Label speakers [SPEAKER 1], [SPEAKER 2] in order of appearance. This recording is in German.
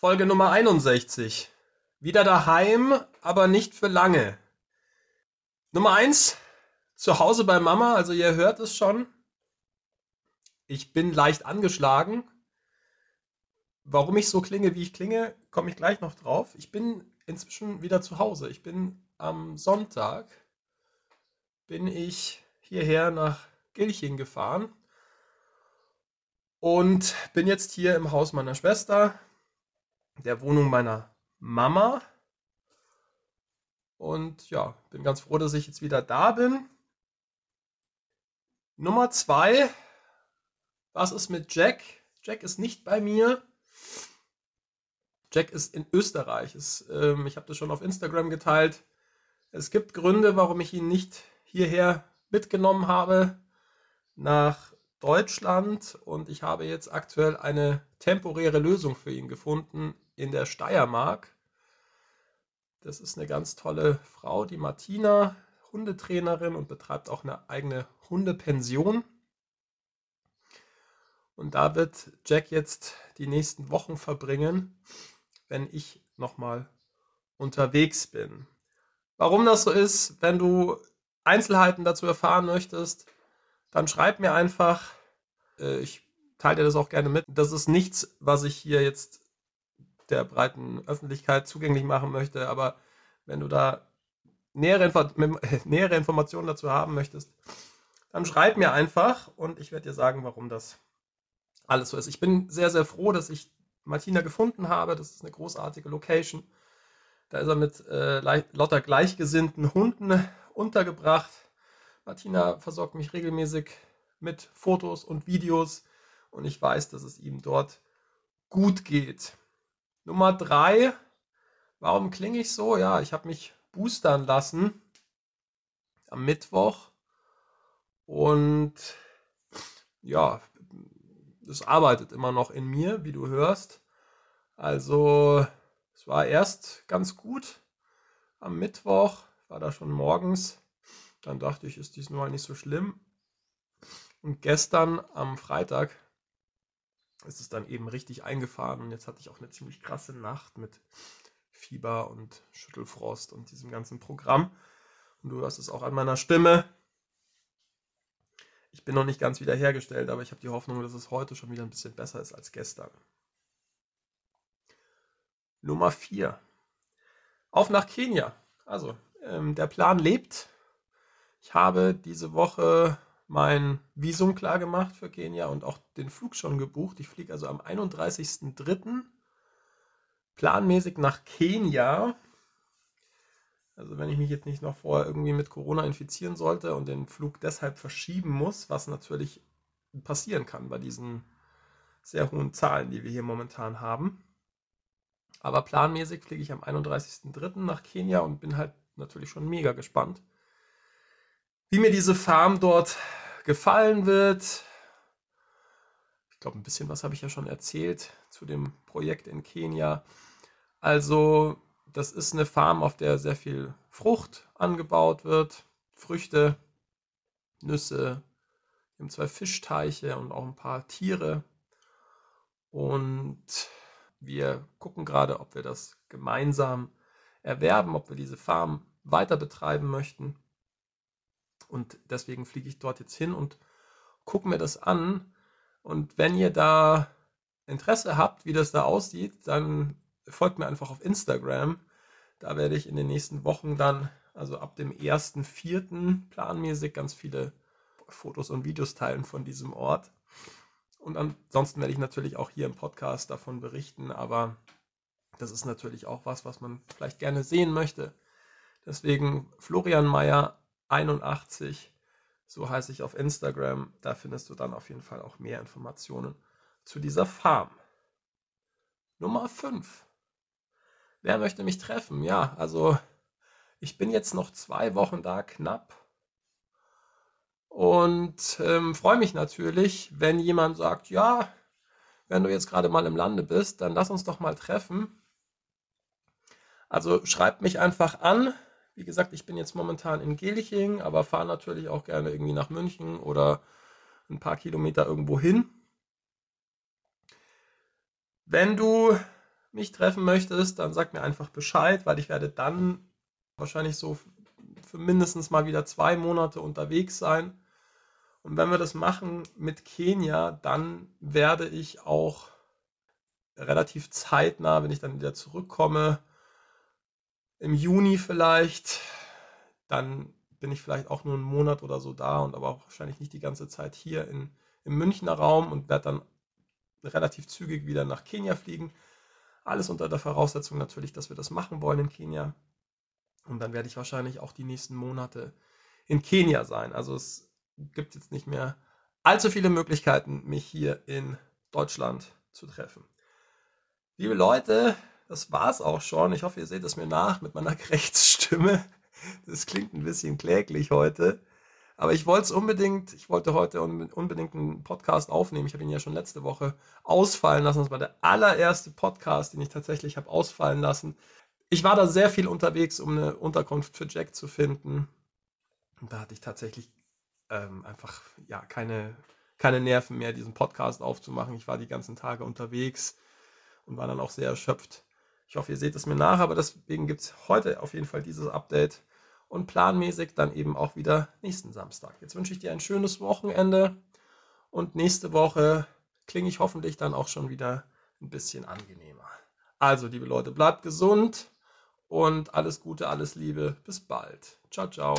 [SPEAKER 1] Folge Nummer 61. Wieder daheim, aber nicht für lange. Nummer 1. Zu Hause bei Mama, also ihr hört es schon. Ich bin leicht angeschlagen. Warum ich so klinge, wie ich klinge, komme ich gleich noch drauf. Ich bin inzwischen wieder zu Hause. Ich bin am Sonntag bin ich hierher nach Gilching gefahren und bin jetzt hier im Haus meiner Schwester der Wohnung meiner Mama. Und ja, bin ganz froh, dass ich jetzt wieder da bin. Nummer zwei. Was ist mit Jack? Jack ist nicht bei mir. Jack ist in Österreich. Es, ähm, ich habe das schon auf Instagram geteilt. Es gibt Gründe, warum ich ihn nicht hierher mitgenommen habe nach Deutschland und ich habe jetzt aktuell eine temporäre Lösung für ihn gefunden in der Steiermark. Das ist eine ganz tolle Frau, die Martina, Hundetrainerin und betreibt auch eine eigene Hundepension. Und da wird Jack jetzt die nächsten Wochen verbringen, wenn ich nochmal unterwegs bin. Warum das so ist, wenn du Einzelheiten dazu erfahren möchtest, dann schreib mir einfach. Äh, ich teile dir das auch gerne mit. Das ist nichts, was ich hier jetzt der breiten Öffentlichkeit zugänglich machen möchte. Aber wenn du da nähere, Info nähere Informationen dazu haben möchtest, dann schreib mir einfach und ich werde dir sagen, warum das alles so ist. Ich bin sehr, sehr froh, dass ich Martina gefunden habe. Das ist eine großartige Location. Da ist er mit äh, lauter gleichgesinnten Hunden untergebracht. Martina versorgt mich regelmäßig mit Fotos und Videos und ich weiß, dass es ihm dort gut geht. Nummer drei, warum klinge ich so? Ja, ich habe mich boostern lassen am Mittwoch und ja, es arbeitet immer noch in mir, wie du hörst. Also, es war erst ganz gut am Mittwoch, war da schon morgens. Dann dachte ich, ist diesmal nicht so schlimm. Und gestern am Freitag ist es dann eben richtig eingefahren und jetzt hatte ich auch eine ziemlich krasse Nacht mit Fieber und Schüttelfrost und diesem ganzen Programm. Und du hörst es auch an meiner Stimme. Ich bin noch nicht ganz wiederhergestellt, aber ich habe die Hoffnung, dass es heute schon wieder ein bisschen besser ist als gestern. Nummer 4. Auf nach Kenia. Also, ähm, der Plan lebt. Ich habe diese Woche mein Visum klar gemacht für Kenia und auch den Flug schon gebucht. Ich fliege also am 31.03. planmäßig nach Kenia. Also wenn ich mich jetzt nicht noch vorher irgendwie mit Corona infizieren sollte und den Flug deshalb verschieben muss, was natürlich passieren kann bei diesen sehr hohen Zahlen, die wir hier momentan haben. Aber planmäßig fliege ich am 31.03. nach Kenia und bin halt natürlich schon mega gespannt wie mir diese Farm dort gefallen wird. Ich glaube, ein bisschen was habe ich ja schon erzählt zu dem Projekt in Kenia. Also, das ist eine Farm, auf der sehr viel Frucht angebaut wird, Früchte, Nüsse, wir haben zwei Fischteiche und auch ein paar Tiere. Und wir gucken gerade, ob wir das gemeinsam erwerben, ob wir diese Farm weiter betreiben möchten. Und deswegen fliege ich dort jetzt hin und gucke mir das an. Und wenn ihr da Interesse habt, wie das da aussieht, dann folgt mir einfach auf Instagram. Da werde ich in den nächsten Wochen dann, also ab dem 1.4. planmäßig ganz viele Fotos und Videos teilen von diesem Ort. Und ansonsten werde ich natürlich auch hier im Podcast davon berichten, aber das ist natürlich auch was, was man vielleicht gerne sehen möchte. Deswegen Florian Meyer 81. So heiße ich auf Instagram. Da findest du dann auf jeden Fall auch mehr Informationen zu dieser Farm. Nummer 5. Wer möchte mich treffen? Ja, also ich bin jetzt noch zwei Wochen da, knapp. Und ähm, freue mich natürlich, wenn jemand sagt, ja, wenn du jetzt gerade mal im Lande bist, dann lass uns doch mal treffen. Also schreibt mich einfach an. Wie gesagt, ich bin jetzt momentan in Geliching, aber fahre natürlich auch gerne irgendwie nach München oder ein paar Kilometer irgendwo hin. Wenn du mich treffen möchtest, dann sag mir einfach Bescheid, weil ich werde dann wahrscheinlich so für mindestens mal wieder zwei Monate unterwegs sein. Und wenn wir das machen mit Kenia, dann werde ich auch relativ zeitnah, wenn ich dann wieder zurückkomme, im Juni vielleicht, dann bin ich vielleicht auch nur einen Monat oder so da und aber auch wahrscheinlich nicht die ganze Zeit hier in, im Münchner Raum und werde dann relativ zügig wieder nach Kenia fliegen. Alles unter der Voraussetzung natürlich, dass wir das machen wollen in Kenia. Und dann werde ich wahrscheinlich auch die nächsten Monate in Kenia sein. Also es gibt jetzt nicht mehr allzu viele Möglichkeiten, mich hier in Deutschland zu treffen. Liebe Leute, das war's auch schon. Ich hoffe, ihr seht es mir nach mit meiner Rechtsstimme. Das klingt ein bisschen kläglich heute. Aber ich wollte es unbedingt, ich wollte heute unbedingt einen Podcast aufnehmen. Ich habe ihn ja schon letzte Woche ausfallen lassen. Das war der allererste Podcast, den ich tatsächlich habe ausfallen lassen. Ich war da sehr viel unterwegs, um eine Unterkunft für Jack zu finden. Und da hatte ich tatsächlich ähm, einfach ja keine, keine Nerven mehr, diesen Podcast aufzumachen. Ich war die ganzen Tage unterwegs und war dann auch sehr erschöpft. Ich hoffe, ihr seht es mir nach, aber deswegen gibt es heute auf jeden Fall dieses Update und planmäßig dann eben auch wieder nächsten Samstag. Jetzt wünsche ich dir ein schönes Wochenende und nächste Woche klinge ich hoffentlich dann auch schon wieder ein bisschen angenehmer. Also, liebe Leute, bleibt gesund und alles Gute, alles Liebe. Bis bald. Ciao, ciao.